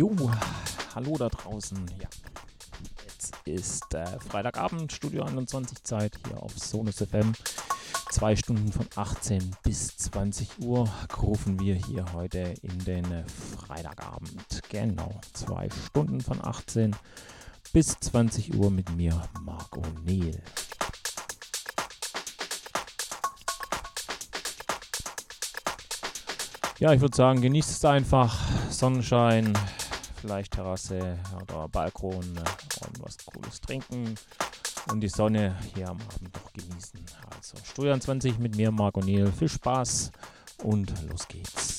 Jo, hallo da draußen. Ja, jetzt ist äh, Freitagabend, Studio 21 Zeit hier auf Sonus FM. Zwei Stunden von 18 bis 20 Uhr rufen wir hier heute in den Freitagabend. Genau, zwei Stunden von 18 bis 20 Uhr mit mir, Marc O'Neill. Ja, ich würde sagen, genießt es einfach. Sonnenschein, vielleicht Terrasse oder Balkon und was Cooles trinken und die Sonne hier am Abend doch genießen. Also Studio 20 mit mir, Marc O'Neill. Viel Spaß und los geht's.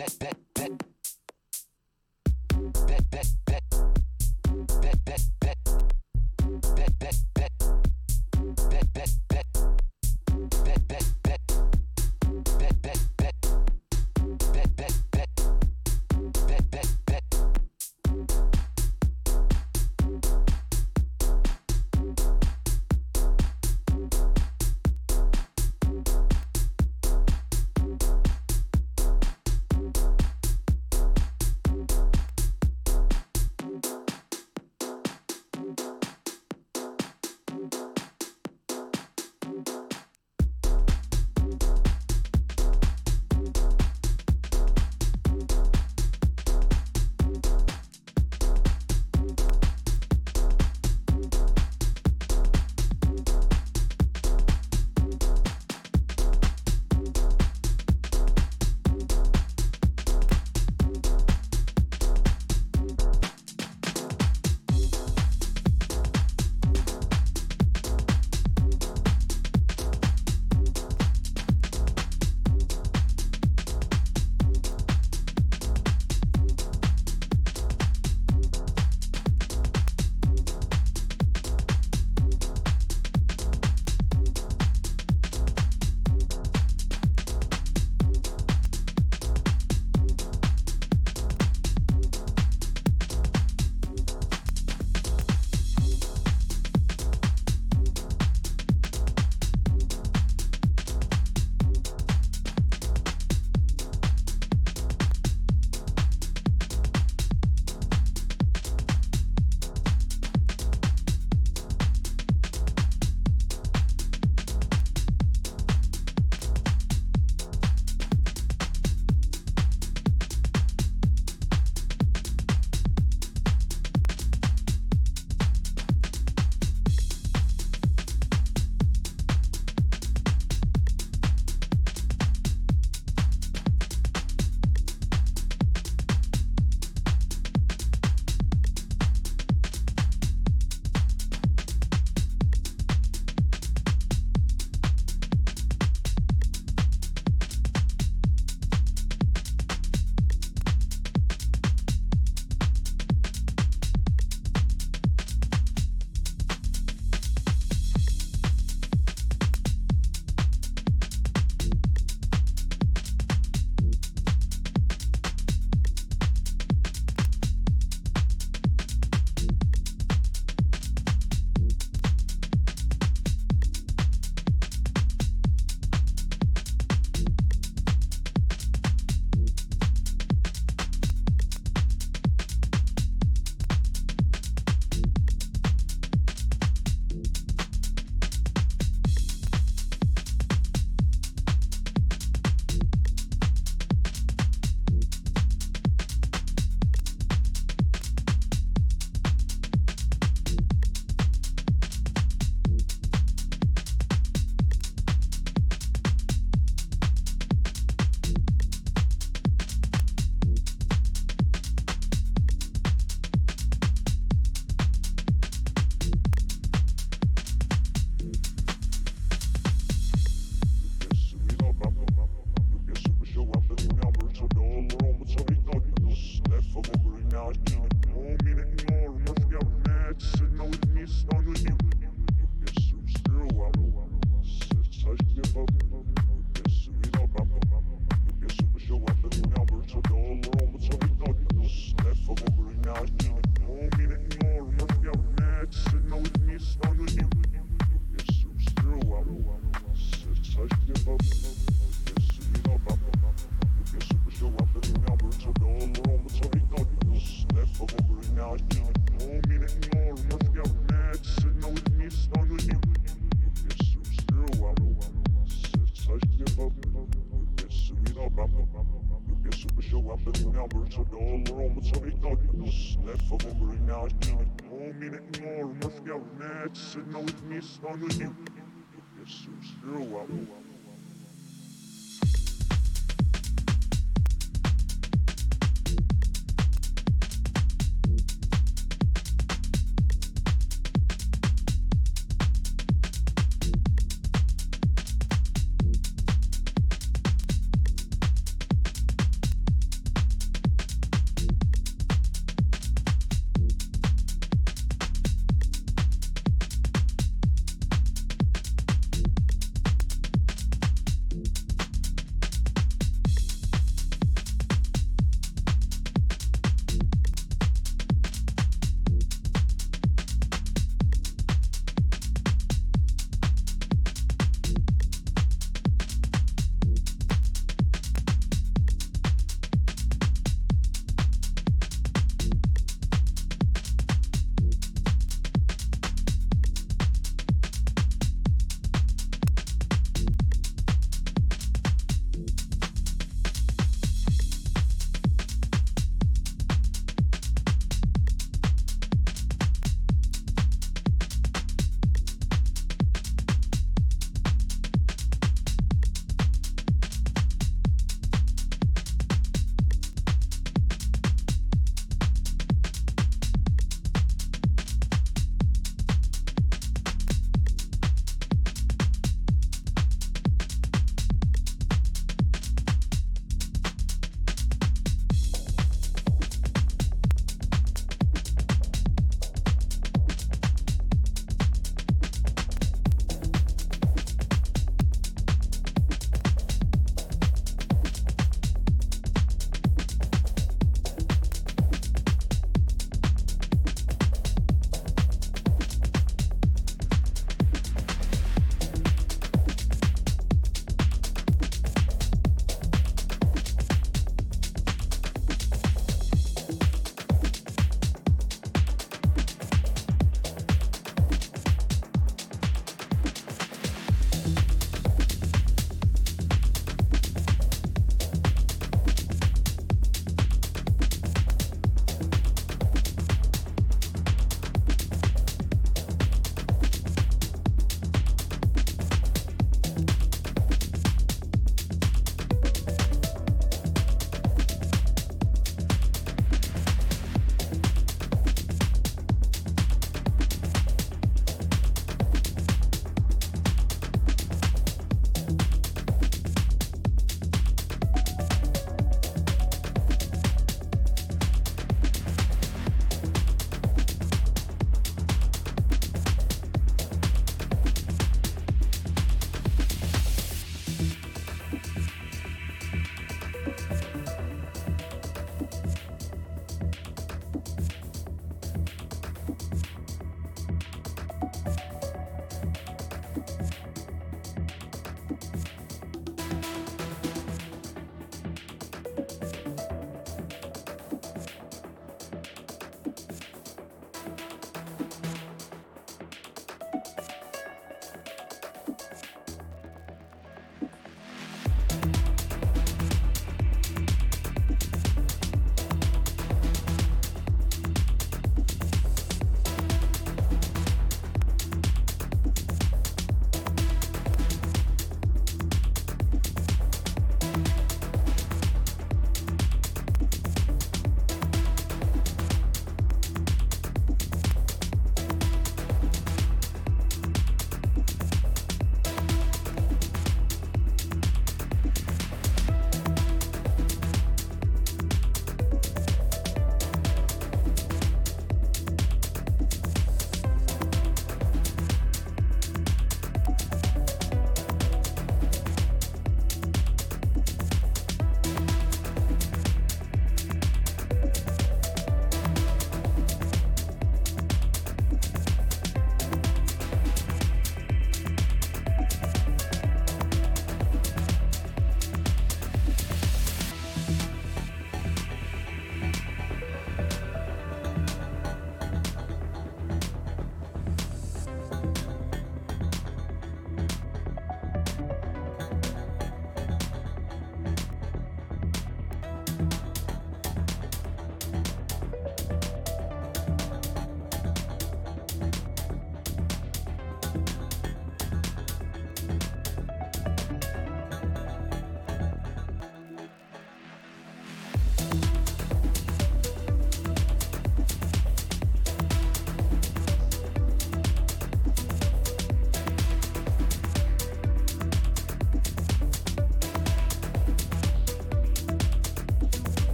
Bett, Bett, Bett. Yes, sir. Still up.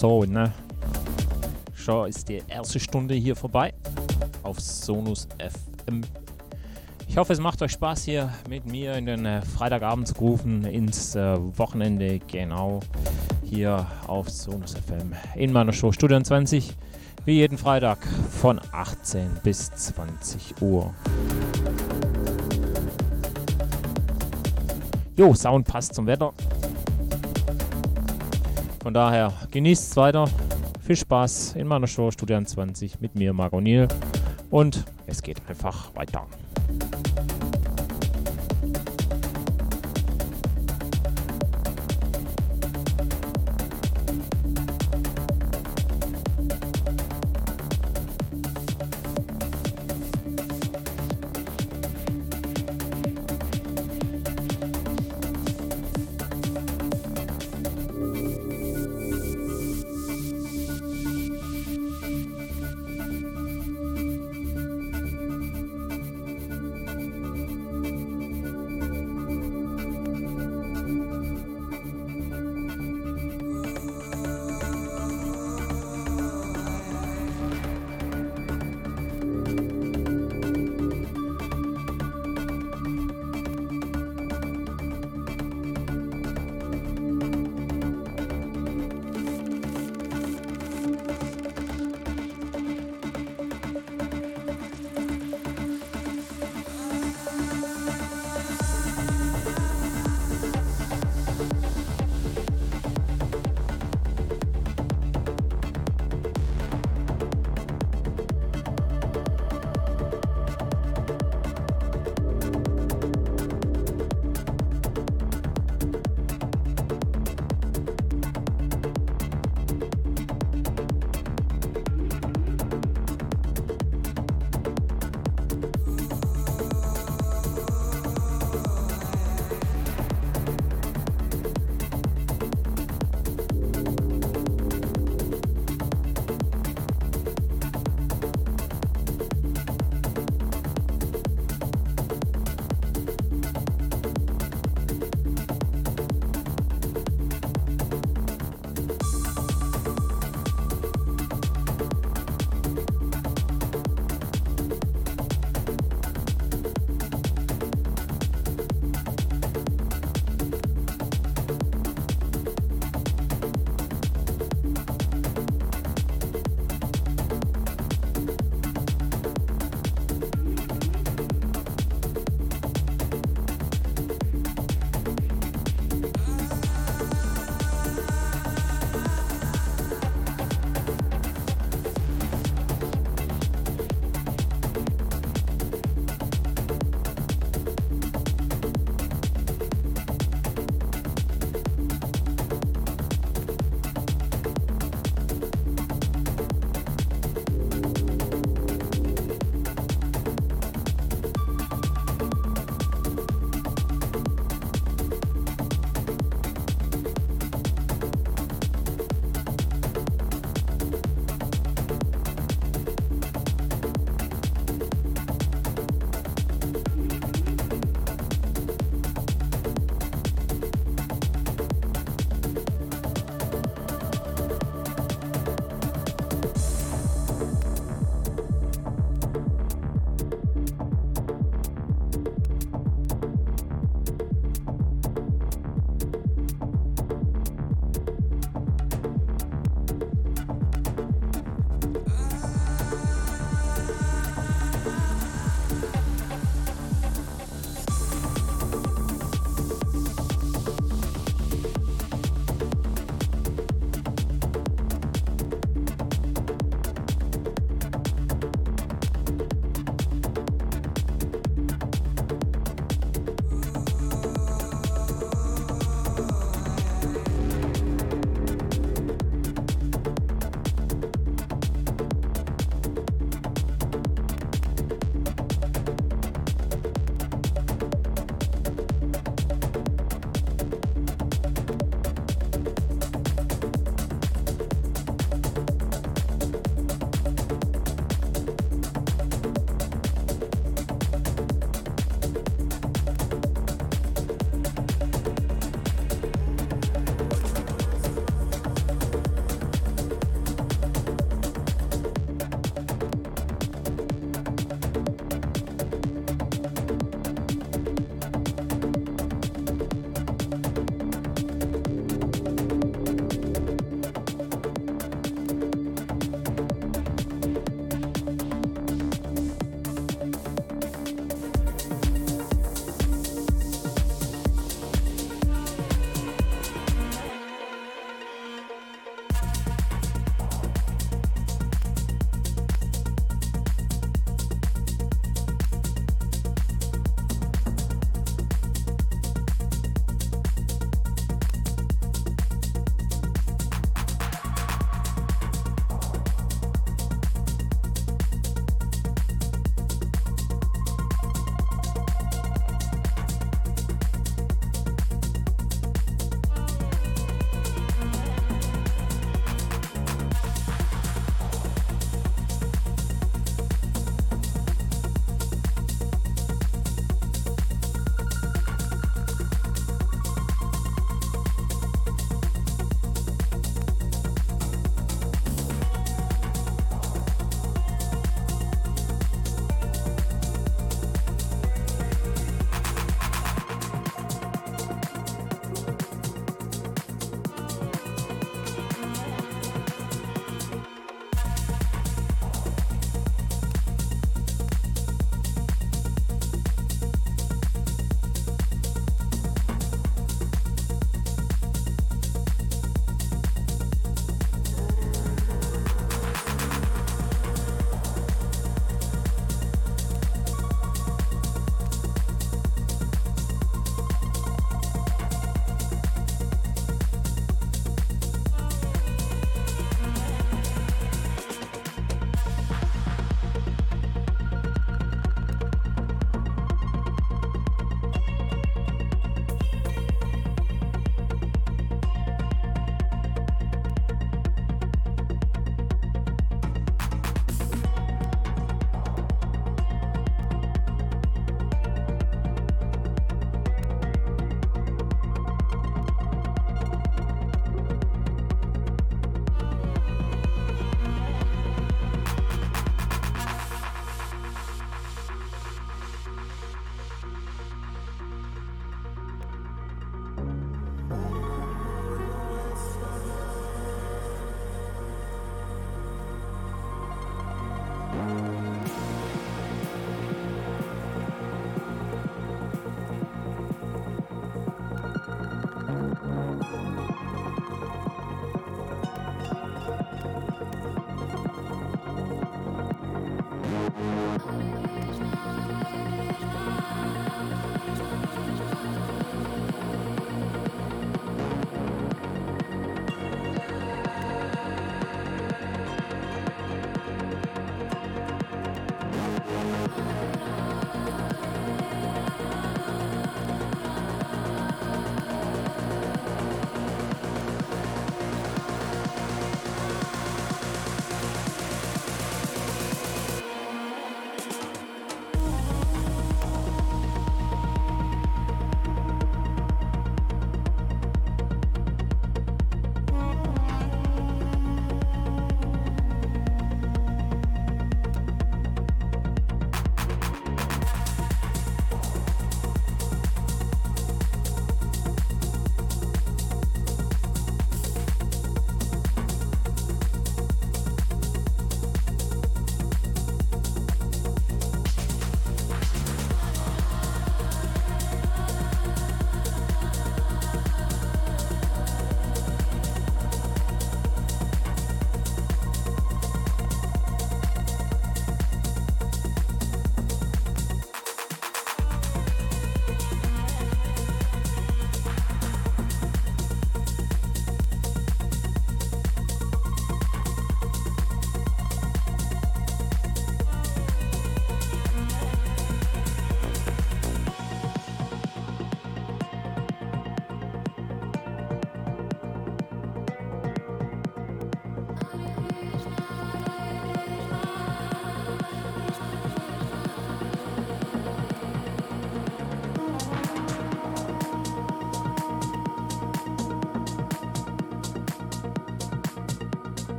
So, ne? Schon ist die erste Stunde hier vorbei auf Sonus FM. Ich hoffe, es macht euch Spaß hier mit mir in den äh, Freitagabend zu rufen, ins äh, Wochenende, genau hier auf Sonus FM in meiner Show Studio 20, wie jeden Freitag von 18 bis 20 Uhr. Jo, Sound passt zum Wetter. Von daher genießt es weiter. Viel Spaß in meiner Show Studio 20 mit mir, Marco Niel. Und es geht einfach weiter.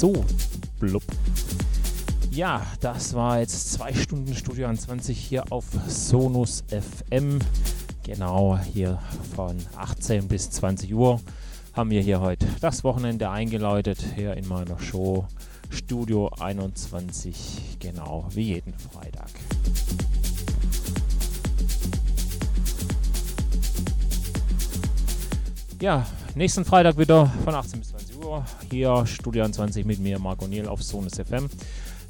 So, blub. Ja, das war jetzt zwei Stunden Studio 20 hier auf Sonus FM. Genau, hier von 18 bis 20 Uhr haben wir hier heute das Wochenende eingeläutet, hier in meiner Show Studio 21, genau wie jeden Freitag. Ja, nächsten Freitag wieder von 18 bis 20 Uhr. Hier Studio 20 mit mir, Marco Niel auf Sonus FM.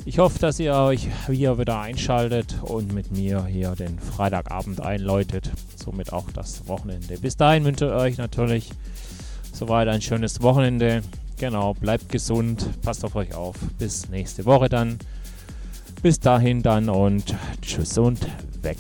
Ich hoffe, dass ihr euch hier wieder einschaltet und mit mir hier den Freitagabend einläutet. Somit auch das Wochenende. Bis dahin wünsche ich euch natürlich soweit ein schönes Wochenende. Genau, bleibt gesund, passt auf euch auf. Bis nächste Woche dann. Bis dahin dann und tschüss und weg.